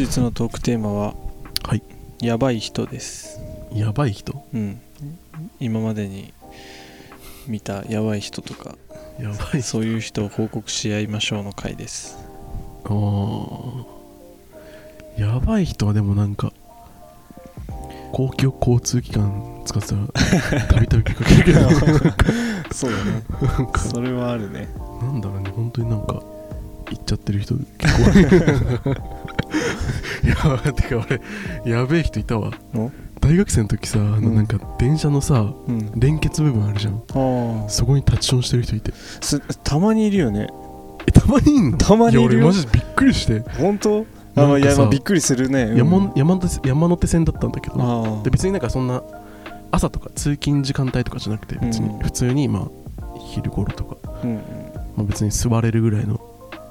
日のトークテーマははい。やばい人です。やばい人？うん。今までに見たやばい人とかやばいそういう人を報告し合いましょうの回です。あー。やばい人はでもなんか公共交通機関使ってたらたびたび見かけるけど。そうだね。なんか。それはあるね。なんだろうね。本当になんか行っちゃってる人結構 いやてか俺やべえ人いたわ。お？大学生の時さあのうん。なんか電車のさうん。連結部分あるじゃん。そこにタッチションしてる人いて。すたまにいるよね。えたまにいんの？たまにいるよ。や俺マジでびっくりして。本当？あなんかさいやまあびっくりするね、うん。山山手山手線だったんだけどあで別になんかそんな朝とか通勤時間帯とかじゃなくて別にうん。普通にまあ昼頃とか、まあ、別に座れるぐらいの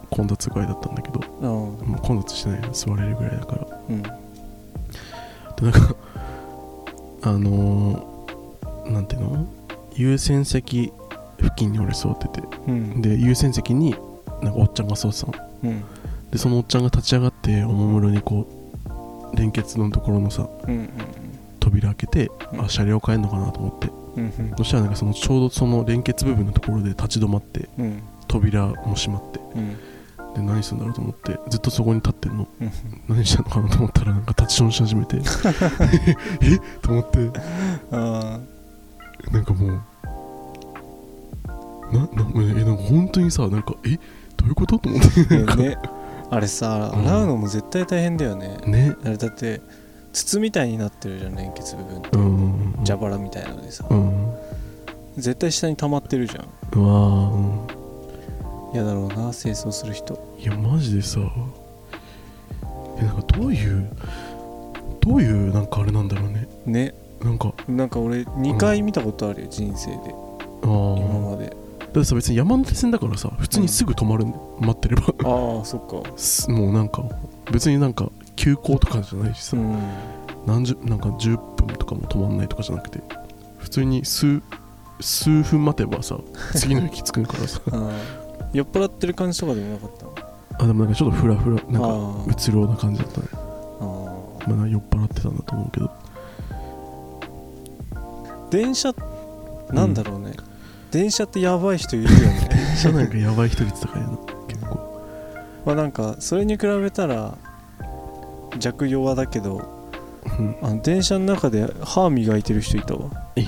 混雑具合だったんだけどもう混雑してないの座れるぐらいだから。あうん。でなんかあのー、なんていうの？優先席付近に俺座ってて。うん。で優先席になんかおっちゃんが座ってたの。うん。でそのおっちゃんが立ち上がっておもむろにこう連結のところのさうん扉開けて、うん。あ車両変えんのかなと思って。うんうん。そしたらなんかそのちょうどその連結部分のところで立ち止まってうん。扉も閉まって。うんで何するんだろうと思ってずっとそこに立ってんの。うん。何してんのかなと思ったらなんかタッチションし始めて。えと思って。あなんかもう。ななえなんか本当にさなんかえどういうことと思って。あねあれさうん。洗うのも絶対大変だよね。ね。あれだって筒みたいになってるじゃん連結部分って。うんうんうん。蛇腹みたいなのでさ。うん。絶対下に溜まってるじゃん。うわーうん嫌だろうな清掃する人。いやマジでさ。えなんかどういうどういうなんかあれなんだろうね。ね。なんかなんか俺2回見たことあるよ人生で。ああ今まで。だってさ別に山手線だからさ普通にすぐ止まるんだよ、待ってれば。ああそっか。すもうなんか別になんか急行とかじゃないしさ、うん。何十なんか10分とかも止まんないとかじゃなくて普通に数数分待てばさ次の駅着くからさ 酔っ払ってる感じとかでもなかった？のあでもなんかちょっとフラフラなんかあうつろな感じだったね。あまあなんか酔っ払ってたんだと思うけど。ー電車なんだろうね、電車ってやばい人いるよね。車内がやばい人率高いな結構。まあなんかそれに比べたら弱弱だけどうん。あの電車の中で歯磨いてる人いたわ。ええ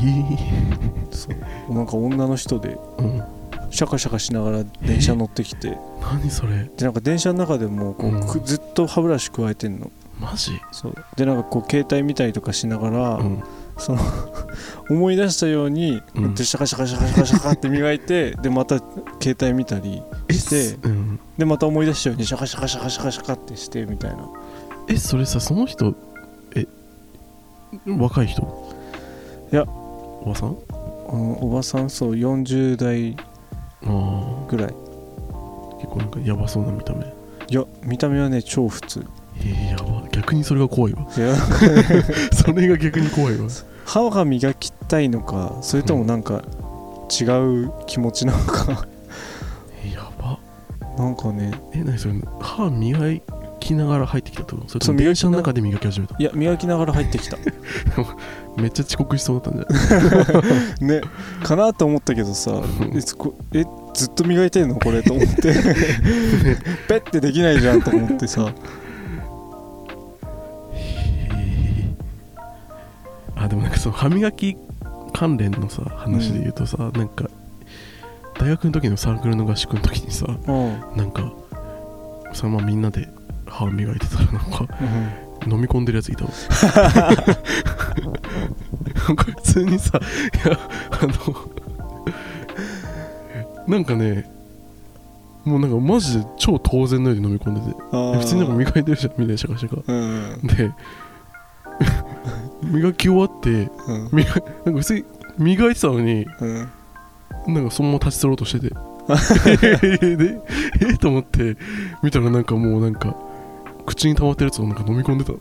そう。なんか女の人で。うんシャカシャカしながら電車乗ってきて。何それ？でなんか電車の中でもこう、うん。くずっと歯ブラシ咥えてんの。マジ？そう。でなんかこう携帯見たりとかしながら、うん。その 思い出したように、うん。でシャカシャカシャカシャカシャカって磨いてでまた携帯見たりしてうん。でまた思い出したようにシャカシャカシャカシャカシャカってしてみたいな。えそれさその人え若い人？いや。おばさん？おばさんそう40代あぐらい。結構なんかやばそうな見た目。いや見た目はね超普通。えー、やば。逆にそれが怖いわ。いや。それが逆に怖いわ。歯が磨きたいのかそれともなんか違う気持ちなのか。えやば。なんかね。え何それ歯磨きながら入ってきたってこと？それとも電車の中で磨き始めた？いや磨きながら入ってきた。めっちゃ遅刻しそうだったんじゃない？ね。かなと思ったけどさえつこえずっと磨いてんのこれと思って。ペッてできないじゃんと思ってさ。あでもなんかその歯磨き関連のさ話で言うとさ、なんか大学の時のサークルの合宿の時にさうん、なんかそのままみんなで歯磨いてたらなんか飲み込んでるやついたわ。なんか普通にさいやあのなんかねもうなんかマジで超当然のように飲み込んでて。普通になんか磨いてるじゃんみたいなシャカシャカ。うんで 磨き終わってうん。磨なんか普通に磨いてたのにうん。なんかそのまま立ち去ろうとしてて。でえと思って見たらなんかもうなんか口に溜まってるやつをなんか飲み込んでた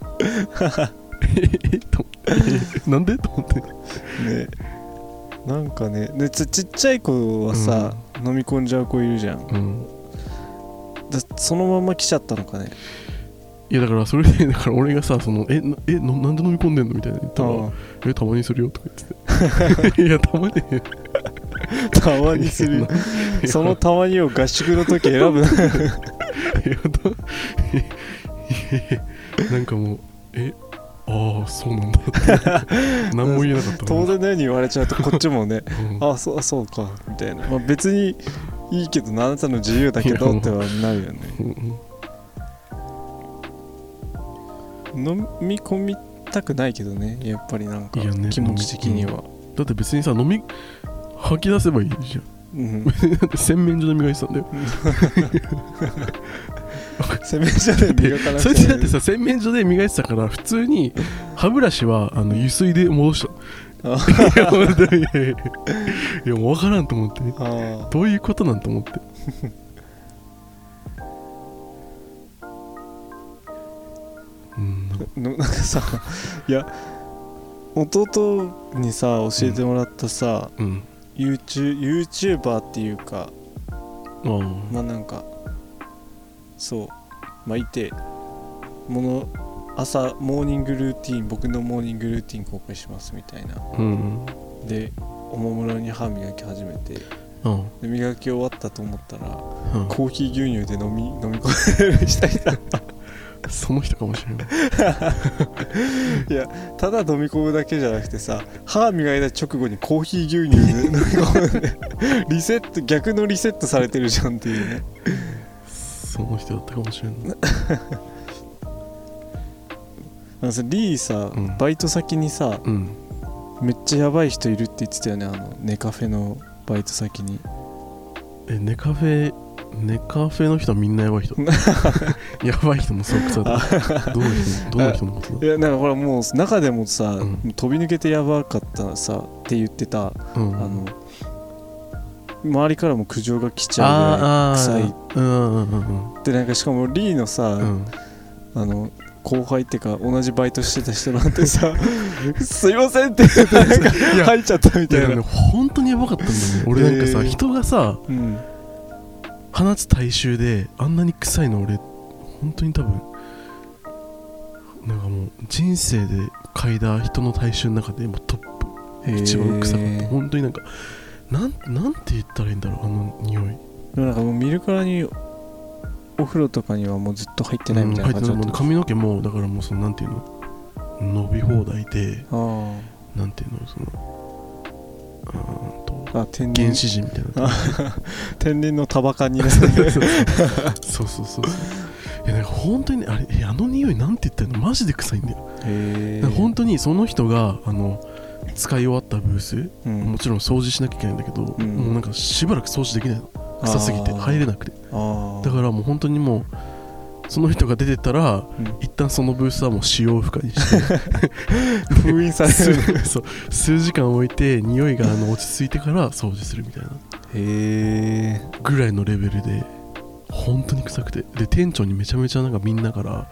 なんで？と思って。ね。なんかね。でちちっちゃい子はさ、飲み込んじゃう子いるじゃん。うん。だそのまま来ちゃったのかね。いやだからそれでだから俺がさそのえなえのなんで飲み込んでんのみたいな。言ったらあえたまにするよとか言って。て いやたまに。あたまにする。よそのたまにを合宿の時選ぶ。な いやどなんかもうえああそうなんだ 何も言えなかった当然のように言われちゃうとこっちもねうん。あそうそうかみたいな、まあ、別にいいけどあなたの自由だけどってはなるよね。うん飲み込みたくないけどねやっぱりなんか気持ち的には、だって別にさ飲み吐き出せばいいじゃん。うん、洗面所で磨いてたんだよ 洗面所で磨かなくそれてでだってさ洗面所で磨いてたから普通に歯ブラシはあの油水で戻した。あ いや本当に。いやもう分からんと思って。あどういうことなんと思って。うん。なんかさいや弟にさ教えてもらったさ、うん。YouTube YouTuber っていうかああまあなんかそうまあいてもの朝モーニングルーティン僕のモーニングルーティン公開しますみたいな。うんでおもむろに歯磨き始めて。うん。で磨き終わったと思ったらうん。コーヒー牛乳で飲み 飲み込んでる人いた。その人かもしれない。ただ飲み込むだけじゃなくてさ歯磨いた直後にコーヒー牛乳で飲み込んでリセット逆のリセットされてるじゃんっていうねその人だったかもしれない。あのさリーさ、うん。バイト先にさうん。めっちゃやばい人いるって言ってたよねあのネカフェのバイト先に。えネカフェネカフェの人はみんなやばい人。やばい人もそうくさだどの人どの人のこと？だいやなんかほらもう中でもさ、うん。飛び抜けてやばかったさって言ってた、うん。あの周りからも苦情が来ちゃうぐらい臭い。うんうんうんうん。でなんかしかもリーのさ、うん。あの後輩っていうか同じバイトしてた人なんてさ「すいません」って言ってなんかいや入っちゃったみたいな、本当にやばかったんだよ。ね俺なんかさ、へー。人がさうん、放つ体臭であんなに臭いの俺本当に多分なんかもう人生で嗅いだ人の体臭の中でもうトップ。一番臭かった。本当になんかなんなんて言ったらいいんだろうあの匂い。でもなんかもう見るからにお風呂とかにはもうずっと入ってないみたいな感じだった、うん入ってない。もう髪の毛もだからもうそのなんていうの？伸び放題であなんていうのそのああ天然。原始人みたいな。天然のタバカになる。そうそうそうそう。いやなんか本当にねあれえあの匂いなんて言ったの？マジで臭いんだよ、へなんか本当にその人があの使い終わったブース、え、うん。もちろん掃除しなきゃいけないんだけど、うん。もうなんかしばらく掃除できない。の臭すぎて入れなくて。だからもう本当にもうその人が出てったらうん。一旦そのブースはもう使用不可にして。封印され数る。そう。数時間置いて匂いがあの落ち着いてから掃除するみたいな。へえぐらいのレベルで本当に臭くて。で店長にめちゃめちゃなんかみんなから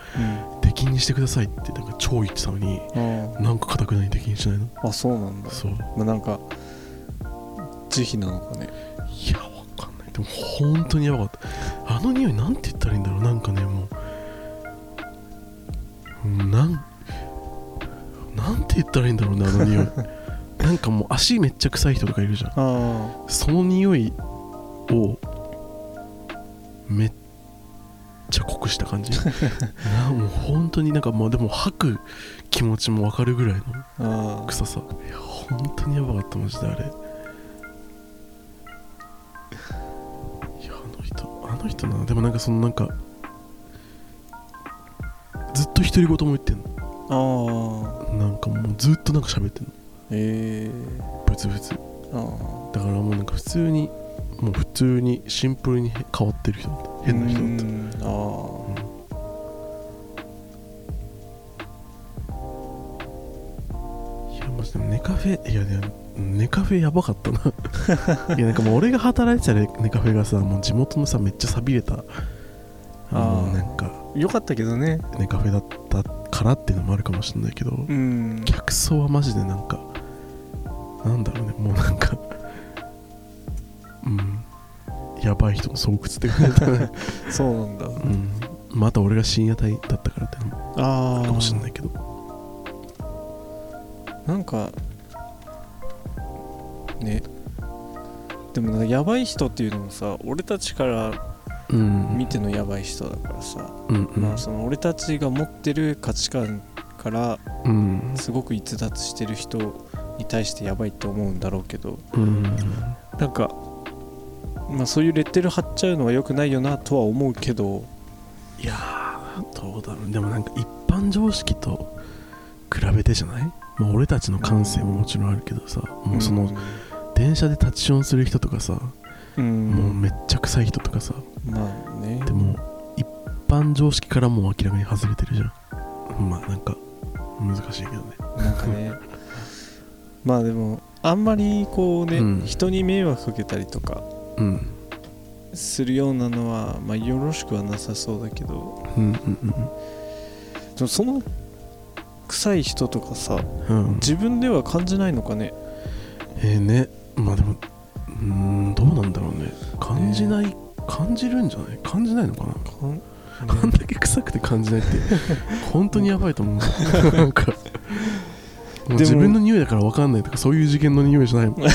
うん出禁にしてくださいってなんか超言ってたのにあなんかかたくなに出禁にしないの？ああそうなんだ。そう。まあなんか慈悲なのかね。いやわかんない。でも本当にやばかった。あの匂いなんて言ったらいいんだろう。なんかねもう。うんなんなんて言ったらいいんだろうねあの匂い。なんかもう足めっちゃ臭い人とかいるじゃん。あその匂いをめっちゃ濃くした感じ。なもう本当になんかもうでも吐く気持ちもわかるぐらいのあああ臭さ。いや本当にやばかったマジであれ。いやあの人あの人な。でもなんかそのなんかずっと独り言も言ってんの。ああなんかもうずっとなんか喋ってんの。へえブツブツ。あだからもうなんか普通にもう普通にシンプルに変わってる人だった変な人だった。うん。あいやマジでネカフェいやいやネカフェやばかったな。いやなんかもう俺が働いてたネカフェがさもう地元のさめっちゃ寂れた。あのあーなんかあよかったけどね。ネカフェだったからっていうのもあるかもしれないけど、うん。客層はマジでなんかなんだろうね。もうなんかやばい人の巣窟って感じだね。そうなんだ。うん。また俺が深夜帯だったからってああかもしれないけど。なんかね。でもなんかやばい人っていうのもさ俺たちからうん。見てのやばい人だからさ、うんうん。まあその俺たちが持ってる価値観からうん。すごく逸脱してる人に対してやばいって思うんだろうけど。うん。なんかまあそういうレッテル貼っちゃうのは良くないよなとは思うけど。いやーどうだろう。でもなんか一般常識と比べてじゃない？まあ俺たちの感性ももちろんあるけどさ。もうその電車で立ちションする人とかさ、うん、もうめっちゃ臭い人とかさ。まあね。でも一般常識からもう明らかに外れてるじゃん。まあなんか難しいけどね。なんかね。まあでもあんまりこうね、うん。人に迷惑かけたりとかうんするようなのはまあよろしくはなさそうだけどうんうんでもその臭い人とかさうん。うん自分では感じないのかね？えー、ね。まあでもうーんどうなんだろうね。感じない、感じるんじゃない？感じないのかな？かん あんだけ臭くて感じないって 本当にやばいと思う。なんか自分の匂いだから分かんないとかそういう事件の匂いじゃないもん。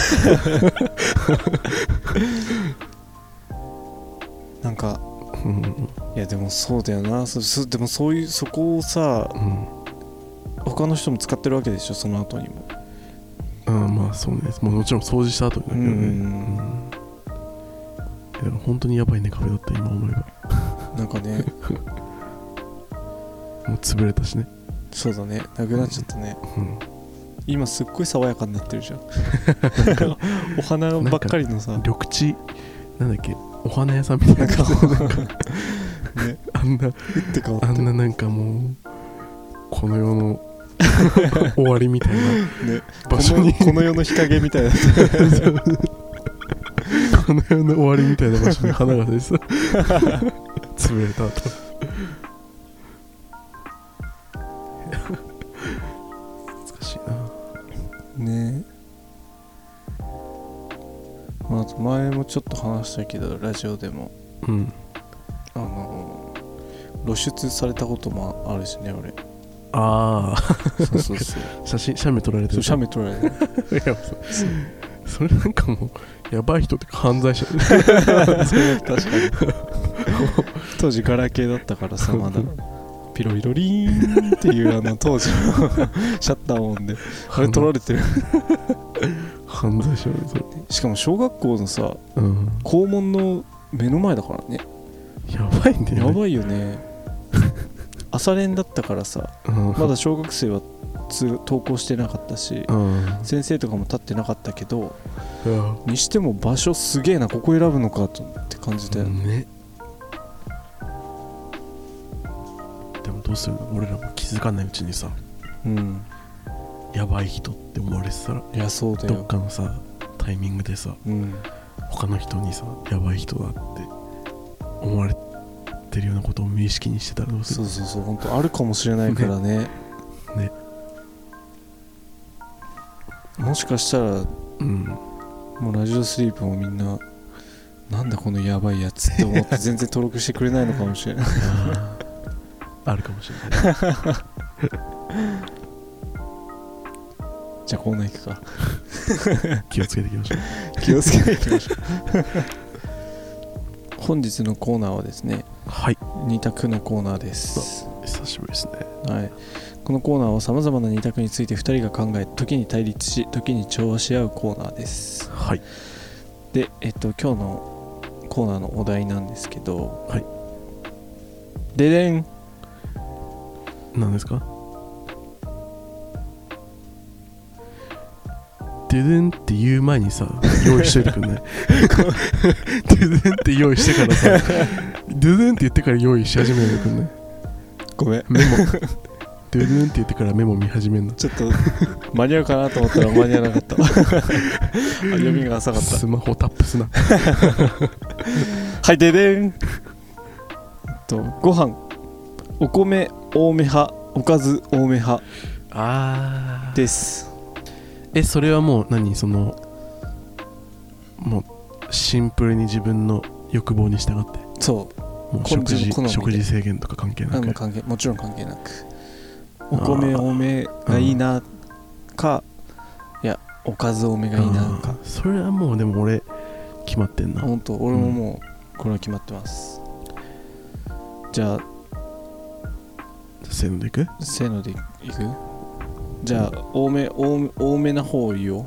なんかうん。いやでもそうだよな。そそでもそういうそこをさうん。他の人も使ってるわけでしょ？その後にも。うんまあそうね。もうもちろん掃除した後にだけどね。うんうん本当にやばいねカフェだった今思えば。なんかね。もう潰れたしね。そうだね。なくなっちゃったね。うん今すっごい爽やかになってるじゃん。お花ばっかりのさ。緑地なんだっけ？お花屋さんみたいな。感じなんか ね。あんなって変わって。あんななんかもうこの世の 終わりみたいな。ね。場所に。この世の日陰みたいな。この世の終わりみたいな場所に花が咲いてた。潰れた後ね。まああと前もちょっと話したけどラジオでも。うん。あの露出されたこともあるしね俺。ああそうそうそう。写真写メ撮られてる。そう写メ撮られて いやそそれなんかもうやばい人ってか犯罪者。確かに。当時ガラケーだったからさまだピロリロリーンっていうあの当時の シャッター音で。あれ撮られてる。犯罪者だよそれしかも小学校のさうん。校門の目の前だからね。やばいんだよやばいよね。朝練だったからさうん。まだ小学生はつ登校してなかったしうん。先生とかも立ってなかったけどうんにしても場所すげえなここ選ぶのかとって感じだよね。ねでもどうするの？俺らも気づかないうちにさ。うん。やばい人って思われてたら。いやそうだどっよかのさタイミングでさうん。他の人にさやばい人だって思われてるようなことを無意識にしてたらどうする？そうそうそう。本当あるかもしれないからね。ね。もしかしたらうん。もうラジオスリープもみんななんだこのやばいやつって思って全然登録してくれないのかもしれない。あーあるかもしれない。じゃあコーナー行くか。気をつけていきましょう。気をつけていきましょう。本日のコーナーはですねはい。二択のコーナーです。久しぶりですね。はい、このコーナーはさまざまな二択について2人が考え時に対立し時に調和し合うコーナーです。はい。でえっと今日のコーナーのお題なんですけどはい。ででん何ですか？ドゥドゥンって言う前にさ用意しといてくんない？ドゥドゥンって用意してからさドゥドゥンって言ってから用意し始めるくんない？ごめん。メモ。ドゥドゥンって言ってからメモ見始めるの。ちょっと間に合うかなと思ったら間に合わなかった。あ読みが浅かった。スマホタップすな。はいででんとご飯。お米多め派おかず多め派あー。です。えそれはもう何？そのもうシンプルに自分の欲望に従って？そう。もうこ食事食事制限とか関係なく？関係もちろん関係なく。お米多めがいいなか、いやおかず多めがいいなか。それはもうでも俺決まってんな。本当俺ももうこれは決まってます、じゃあせーのでいく？せーのでいく？じゃあ多め多め多めな方を言おう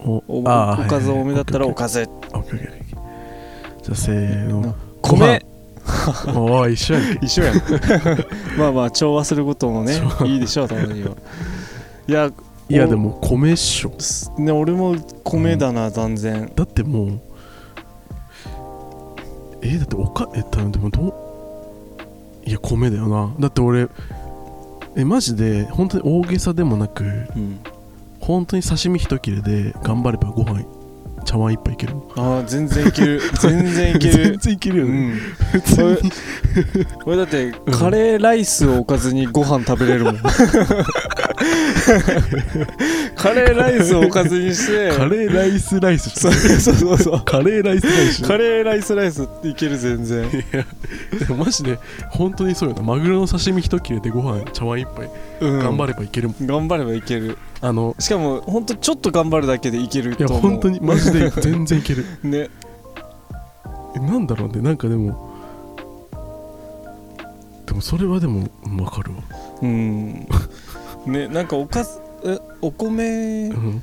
おおおあーかず多めだったらおかずオッケー。オッケーオッケー。じゃあせーの。米。おー一緒やんけ。一緒やん。まあまあ調和することもねいいでしょうたまには。いやいやでも米っしょ。すね俺も米だな断然。だってもうえだっておかえ多分でもどう？いや米だよな。だって俺えマジで本当に大げさでもなくうん。本当に刺身一切れで頑張ればご飯茶碗一杯いける。ああ全然いける。全然いける。全然いけるよね、うん。普通に。俺だってカレーライスをおかずにご飯食べれるもん カレーライスをおかずにして。カレーライスライス。そうそうそうそう。カレーライスライス。カレーライスライスっていける全然。いやでもマジで本当にそうよな。マグロの刺身一切れでご飯茶碗一杯。うん。頑張ればいけるもん、頑張ればいける。あのしかもほんとちょっと頑張るだけでいけるいやと思う。本当にマジで全然いける。ね。えなんだろうね。なんかでもでもそれはでも分かるわ。うんねなんかおかずえお米うん。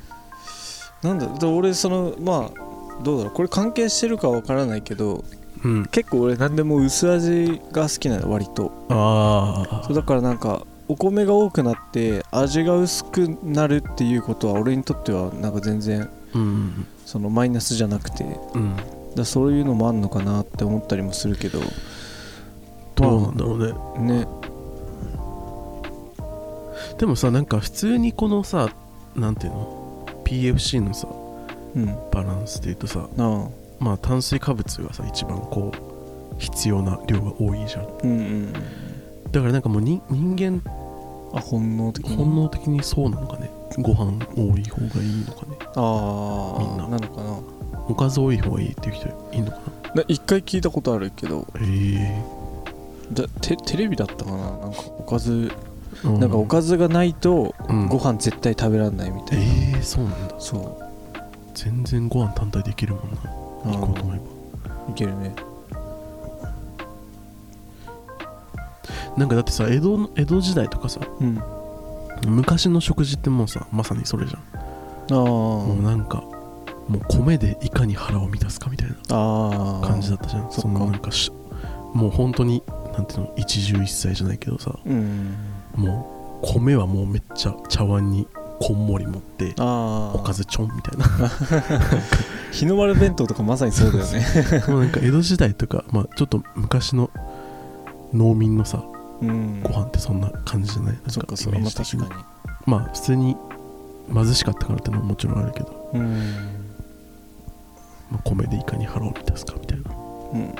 なんだで俺そのまあどうだろうこれ関係してるかわからないけどうん。結構俺何でも薄味が好きなの割と。あそうだからなんかお米が多くなって味が薄くなるっていうことは俺にとってはなんか全然あうん。そのマイナスじゃなくてうん。らそういうのもあんのかなって思ったりもするけど。どうなんだろうね。ねでもさなんか普通にこのさなんていうの？PFC のさうん。バランスで言うとさまあ炭水化物がさ一番こう必要な量が多いじゃん。うんうんだからなんかもうに人間あ本能的に。本能的にそうなのかね？ご飯多い方がいいのかね？ああ。みんな。なのかな？おかず多い方がいいっていう人いいのかな？な一回聞いたことあるけど。へえ。テレビだったかな？なんかおかずうなんかおかずがないとうん。ご飯絶対食べられないみたいな、えー、そうなんだ。そ全然ご飯単体できるもんな。う行こうと思えば。いけるね。なんかだってさ江戸の江戸時代とかさうん。昔の食事ってもうさまさにそれじゃん。あもうなんかもう米でいかに腹を満たすかみたいなあああ感じだったじゃん。そのなんかしもう本当になんていうの一汁一菜じゃないけどさ。うんもう米はもうめっちゃ茶碗にこんもり持っておかずちょんみたいな。日の丸弁当とかまさにそうだよね。もうなんか江戸時代とか、まあ、ちょっと昔の農民のさうん。ご飯ってそんな感じじゃない？なんかそメージ的に。確かに。まあ普通に貧しかったからってのももちろんあるけど、うん。まあ、米でいかに腹を満たすかみたいな。うん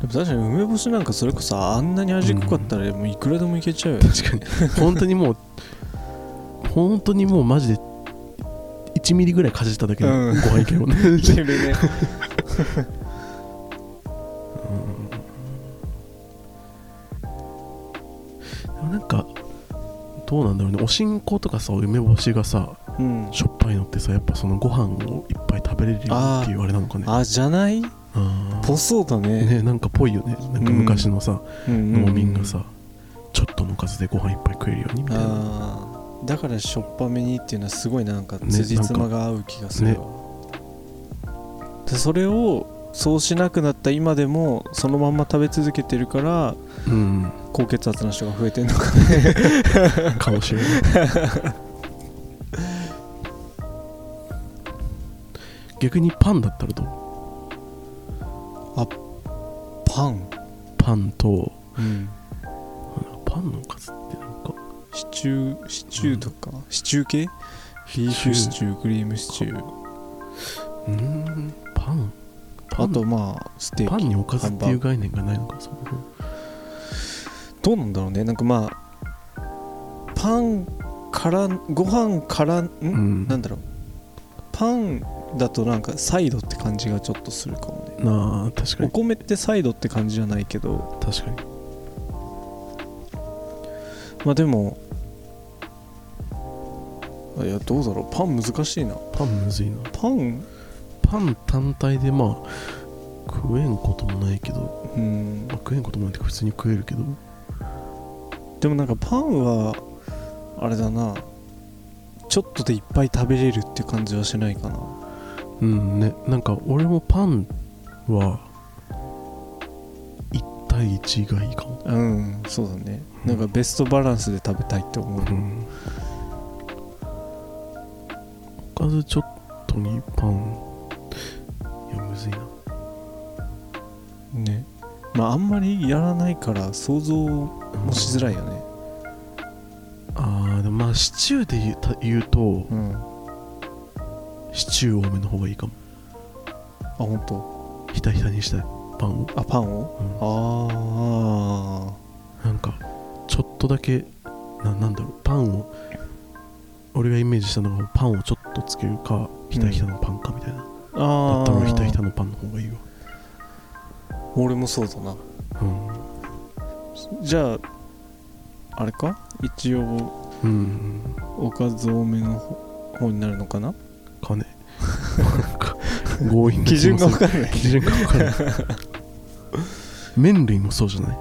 でも確かに梅干しなんかそれこそあんなに味濃かったらもういくらでもいけちゃうよね。確かに。本当にもう本当にもうマジで1ミリぐらいかじっただけでごうん。飯いけるもんね、いけるねでもなんかどうなんだろうね。おしんことかさ梅干しがさうん。しょっぱいのってさやっぱそのご飯をいっぱい食べれるよっていうあれなのかね。あじゃない？あーぽそうだね。ねなんかぽいよね。なんか昔のさ、うん、農民がさ、ちょっとのずでご飯いっぱい食えるようにみたいな。だからしょっぱめにっていうのはすごいなんか辻褄が合う気がする、ねね、それをそうしなくなった今でもそのまんま食べ続けてるから、うん、高血圧の人が増えてんのかね。かもしれない。逆にパンだったらどう？パン。パンとうん。パンのおかずってなんかシチューシチューとか、シチュー系？ビーフシチュークリームシチュー。うーんパン。パン。あとまあステーキ。パンにおかずっていう概念がないのかそもそもどうなんだろうね。なんかまあパンからご飯からん、うん。なんだろう。パンだとなんかサイドって感じがちょっとするかも。ねなあ確かに。お米ってサイドって感じじゃないけど。確かに。まあでもいやどうだろう。パン難しいな。パンむずいな。パン？パン単体でまあ食えんこともないけど、うん。まあ、食えんこともないって普通に食えるけど。でもなんかパンはあれだな。ちょっとでいっぱい食べれるって感じはしないかな。うんね。なんか俺もパンは1対1がいいかも。うんそうだね。うんなんかベストバランスで食べたいって思う、うん。おかずちょっとにパン。いやむずいな。ね。まああんまりやらないから想像もしづらいよね。あーでもまあシチューで言うとうん。あシチュー多めの方がいいかも。本当ひたひたにしたいパンを、あパンを？あなんかちょっとだけななんだろう。パンを俺がイメージしたのがパンをちょっとつけるかひたひたのパンかみたいな、あああだったらひたひたのパンの方がいいわ。俺もそうだな。うん。じゃああれか？一応うん。おかず多めの方になるのかな？かね 強引な基準が分かかんない。基準が分からない。麺類もそうじゃない？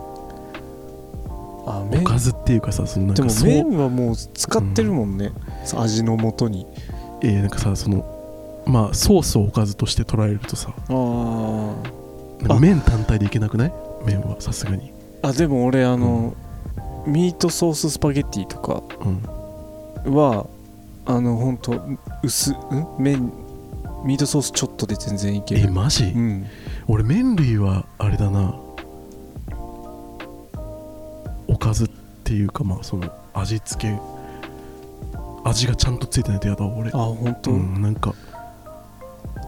あ麺。おかずっていうかさそのなんでもかそう。麺はもう使ってるもんね、味の素に。えーなんかさそのまあソースをおかずとして捉えるとさ。あなんか麺単体でいけなくない？麺はさすがに。あでも俺あの、ミートソーススパゲッティとかうん。はあのほんと薄ん？麺ミートソースちょっとで全然いける。えマジ、うん。俺麺類はあれだな。おかずっていうかまあその味付け。味がちゃんとついてないとやだわ俺。あ本当、うんなんか。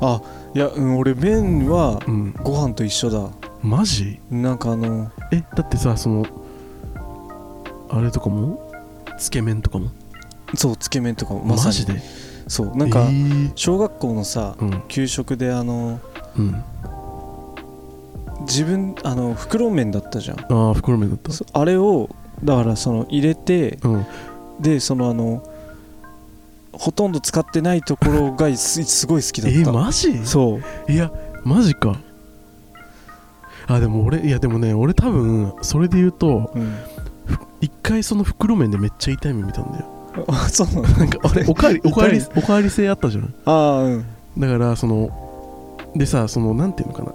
あいや、うん、俺麺はうん。ご飯と一緒だ。マジ？なんかあのえだってさそのあれとかも？つけ麺とかも？そうつけ麺とかもまさに。マジで？そうなんかえー。小学校のさうん。給食であのうん。自分あの袋麺だったじゃん。ああ袋麺だった。そあれをだからその入れてうん。でそのあのほとんど使ってないところがすすごい好きだえった、マジ？そう。いやマジか。あでも俺いやでもね俺多分それで言うとうん、一回その袋麺でめっちゃ痛い目見たんだよあ そうなの？なんかあれ？おかわりおかわりおかわり制あったじゃんああうん。だからそのでさそのなんていうのかな？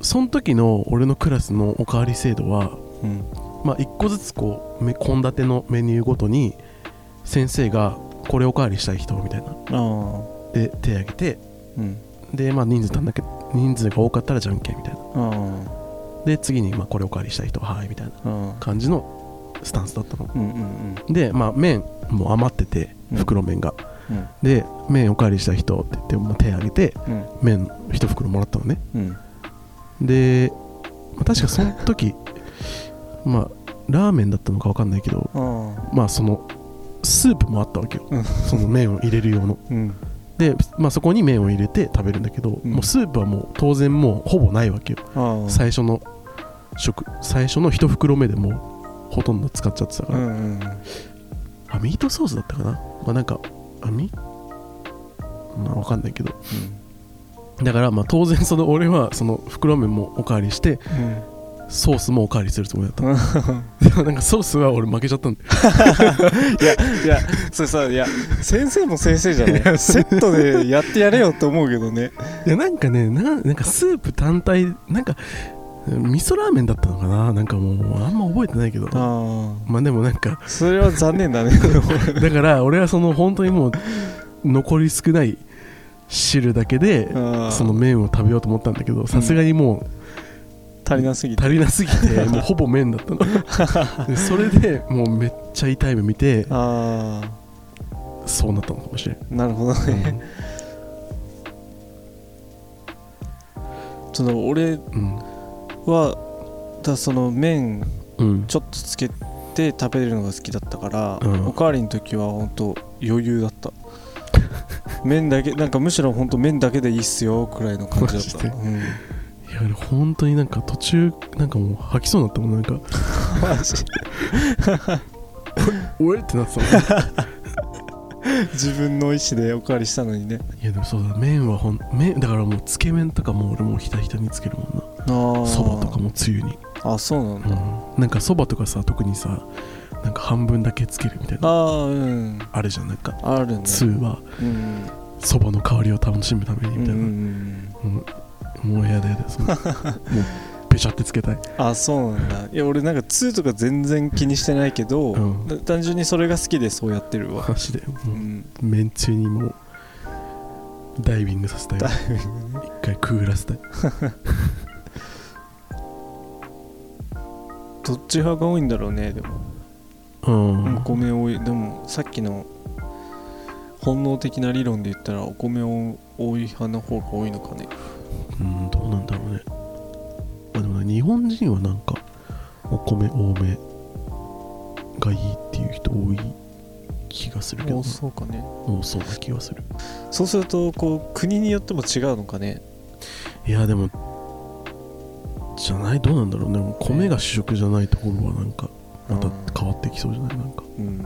その時の俺のクラスのおかわり制度はうん。まあ一個ずつこうめ献立のメニューごとに先生がこれおかわりしたい人みたいな。で手挙げてうん。でまあ人数足んなきゃ人数が多かったらじゃんけんみたいな。あで次にまあこれおかわりしたい人はいみたいな感じのスタンスだったの。うんうんうん。でまあ麺もう余っててうん。袋麺が、うん。で麺おかわりしたい人って言って、まあ、手挙げてうん。麺一袋もらったのね。うん。で、まあ、確かその時 まあラーメンだったのか分かんないけどあまあそのスープもあったわけよ、うん。その麺を入れる用の。あうん。で、まあ、そこに麺を入れて食べるんだけど、うん。もうスープはもう当然もうほぼないわけよ。最初の食最初の一袋目でもうほとんど使っちゃってたから、うんうん。あミートソースだったかな？まあなんかあみまあ分かんないけど。だからまあ当然その俺はその袋麺もおかわりしてうん。ソースもおかわりするつもりだった。うん。で もなんかソースは俺負けちゃったんだよ。いやいやそれさいや先生も先生じゃない。セットでやってやれよって思うけどね。いやなんかねななんかスープ単体なんか味噌ラーメンだったのかな？なんかもうあんま覚えてないけど。あまあでもなんかあそれは残念だね。だから俺はその本当にもう残り少ない汁だけでその麺を食べようと思ったんだけどさすがにもう足りなすぎて。足りなすぎて もうほぼ麺だったの。でそれでもうめっちゃ痛い目見てあそうなったのかもしれん、あなるほどね、その俺うんはだその麺うん。ちょっとつけて食べるのが好きだったから、うん。おかわりの時は本当余裕だった。麺だけなんかむしろ本当麺だけでいいっすよくらいの感じだった、うん、いや本当になんか途中なんかもう吐きそうになったもんなんか。マジ おえ？ってなってたもん。自分の意思でおかわりしたのにね。いやでもそうだ。麺はほん麺だからもうつけ麺とかも俺もうひたひたにつけるもんなそばとかもつゆに、あそうなんだ、うん、なんかそばとかさ特にさなんか半分だけつけるみたいな。ああうん。あるじゃんなんか。あるね。つゆはうん。そばの香りを楽しむためにみたいな、うんうんうん。うん。もうやだやだ。その もうペシャってつけたい。あそうなんだ。いや俺なんか2とか全然気にしてないけど、うん。だ単純にそれが好きでそうやってるわ、マジで。うん。めんつゆにもうダイビングさせたいダイビングね。一回くぐらせたい どっち派が多いんだろうねでも。うん。お米多い。でもさっきの本能的な理論で言ったらお米を多い派の方が多いのかね。うんどうなんだろうね。まあでもね日本人はなんかお米多めがいいっていう人多い気がするけどそうかね。多そうな気がする。そうするとこう国によっても違うのかね。いやでもじゃない？どうなんだろうね。米が主食じゃないところはなんかまた変わってきそうじゃない？なんか。うん。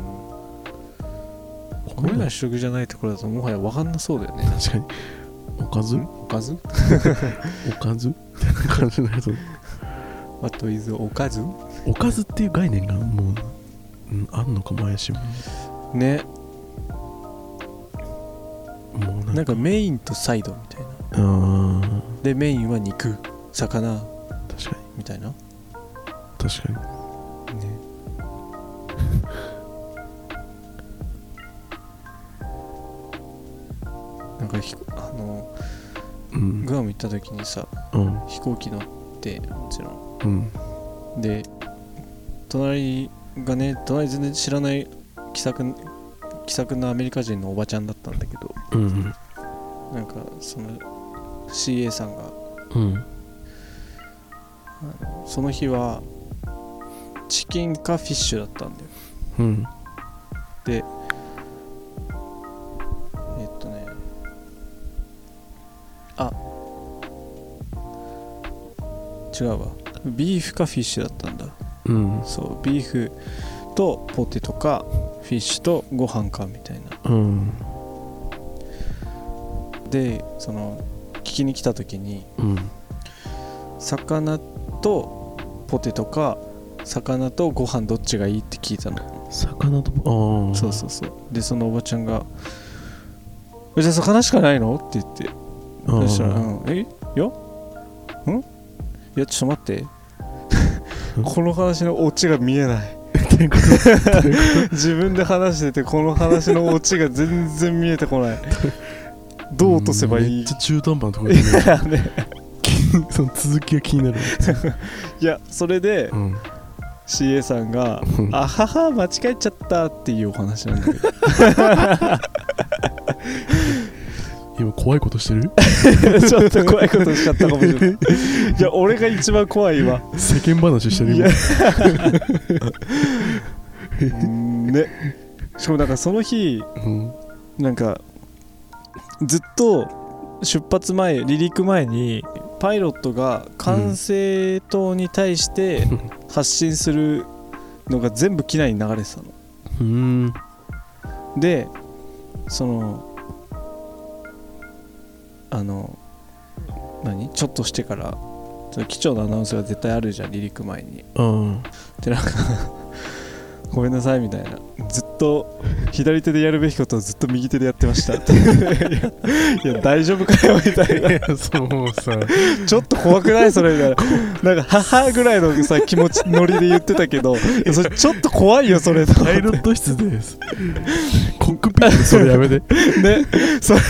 米が主食じゃないところだともはや分かんなそうだよね。確かに。おかず？おかず？おかず？みたいな感じのやつ What is おかず？おかずっていう概念がもう、うん、あんのかも怪しいもんね。もうなんか。メインとサイドみたいな。でメインは肉魚みたいな？ね確かに。なんかひあのうん。グアム行った時にさうん。飛行機乗ってもちろん。うん。で隣がね隣全然知らない気さく気さくなアメリカ人のおばちゃんだったんだけどうんなんかその CA さんがうんその日はチキンかフィッシュだったんだよ。うん。でえっとねあ違うわ。ビーフかフィッシュだったんだ。うん。そうビーフとポテトかフィッシュとご飯かみたいな。うん。でその聞きに来た時にうん。魚とポテトか魚とご飯どっちがいいって聞いたの。魚とああそうそうそう。でそのおばちゃんが「えじゃあ魚しかないの?」って言って。そしたら「うん、え？いやん？いやちょっと待って。この話のオチが見えない。自分で話しててこの話のオチが全然見えてこない。どう落とせばいい？めっちゃ中途半端なところいで、ね その続きが気になる。いやそれでうん。CA さんがう「ん。あはは間違えちゃった」っていうお話なんだけど。今怖いことしてる？ちょっと怖いことしちゃったかもしれない。いや俺が一番怖いわ。世間話してる今。ね。しかもなんかその日うん。なんかずっと出発前離陸前にパイロットが管制塔に対して発信するのが全部機内に流れてたの。うん。でそのあの何？ちょっとしてから機長のアナウンスが絶対あるじゃん離陸前に。うん。でなんかごめんなさいみたいな。ずっと左手でやるべきことをずっと右手でやってました。っ ていや大丈夫かよみたいな。そうさ。ちょっと怖くない？それがな。んか母ぐらいのさ気持ちノリで言ってたけどいやそれちょっと怖いよそれパイロット室です。コックピットでそれやめて。ねそれ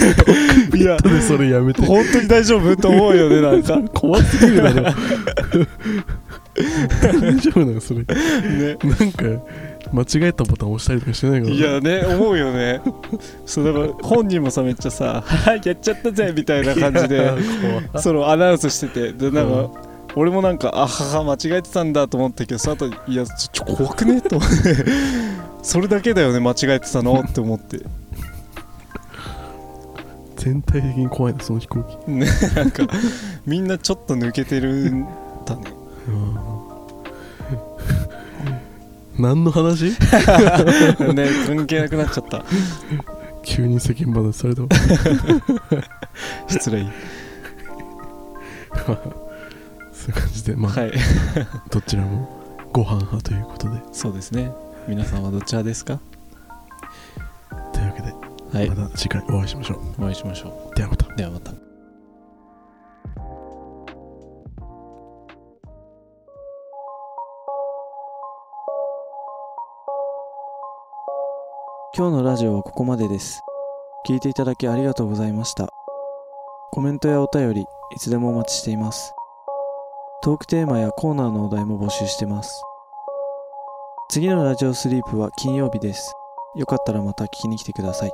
いやでそれやめて。本当に大丈夫？と思うよねなんか。怖すぎるだろ大丈夫なのそれ。ね。なんか間違えたボタン押したりとかしてないから。いやね思うよね。そうだから本人もさめっちゃさ「はいやっちゃったぜ」みたいな感じで そのアナウンスしててでなんか、うん。俺もなんかあはは間違えてたんだと思ったけどその後いやちょ怖くねと思って。それだけだよね間違えてたのって思って。全体的に怖いなその飛行機。ねなんかみんなちょっと抜けてるんだね何の話？ね関係なくなっちゃった。急に世間話された。わ 失礼。そういう感じでまあ、はい。どちらもご飯派ということで。そうですね。皆さんはどちらですか？というわけで、はい。また次回お会いしましょお会いしましょう。ではまた。うではまた今日のラジオはここまでです。聞いていただきありがとうございました。コメントやお便りいつでもお待ちしています。トークテーマやコーナーのお題も募集してます。次のラジオスリープは金曜日です。よかったらまた聞きに来てください。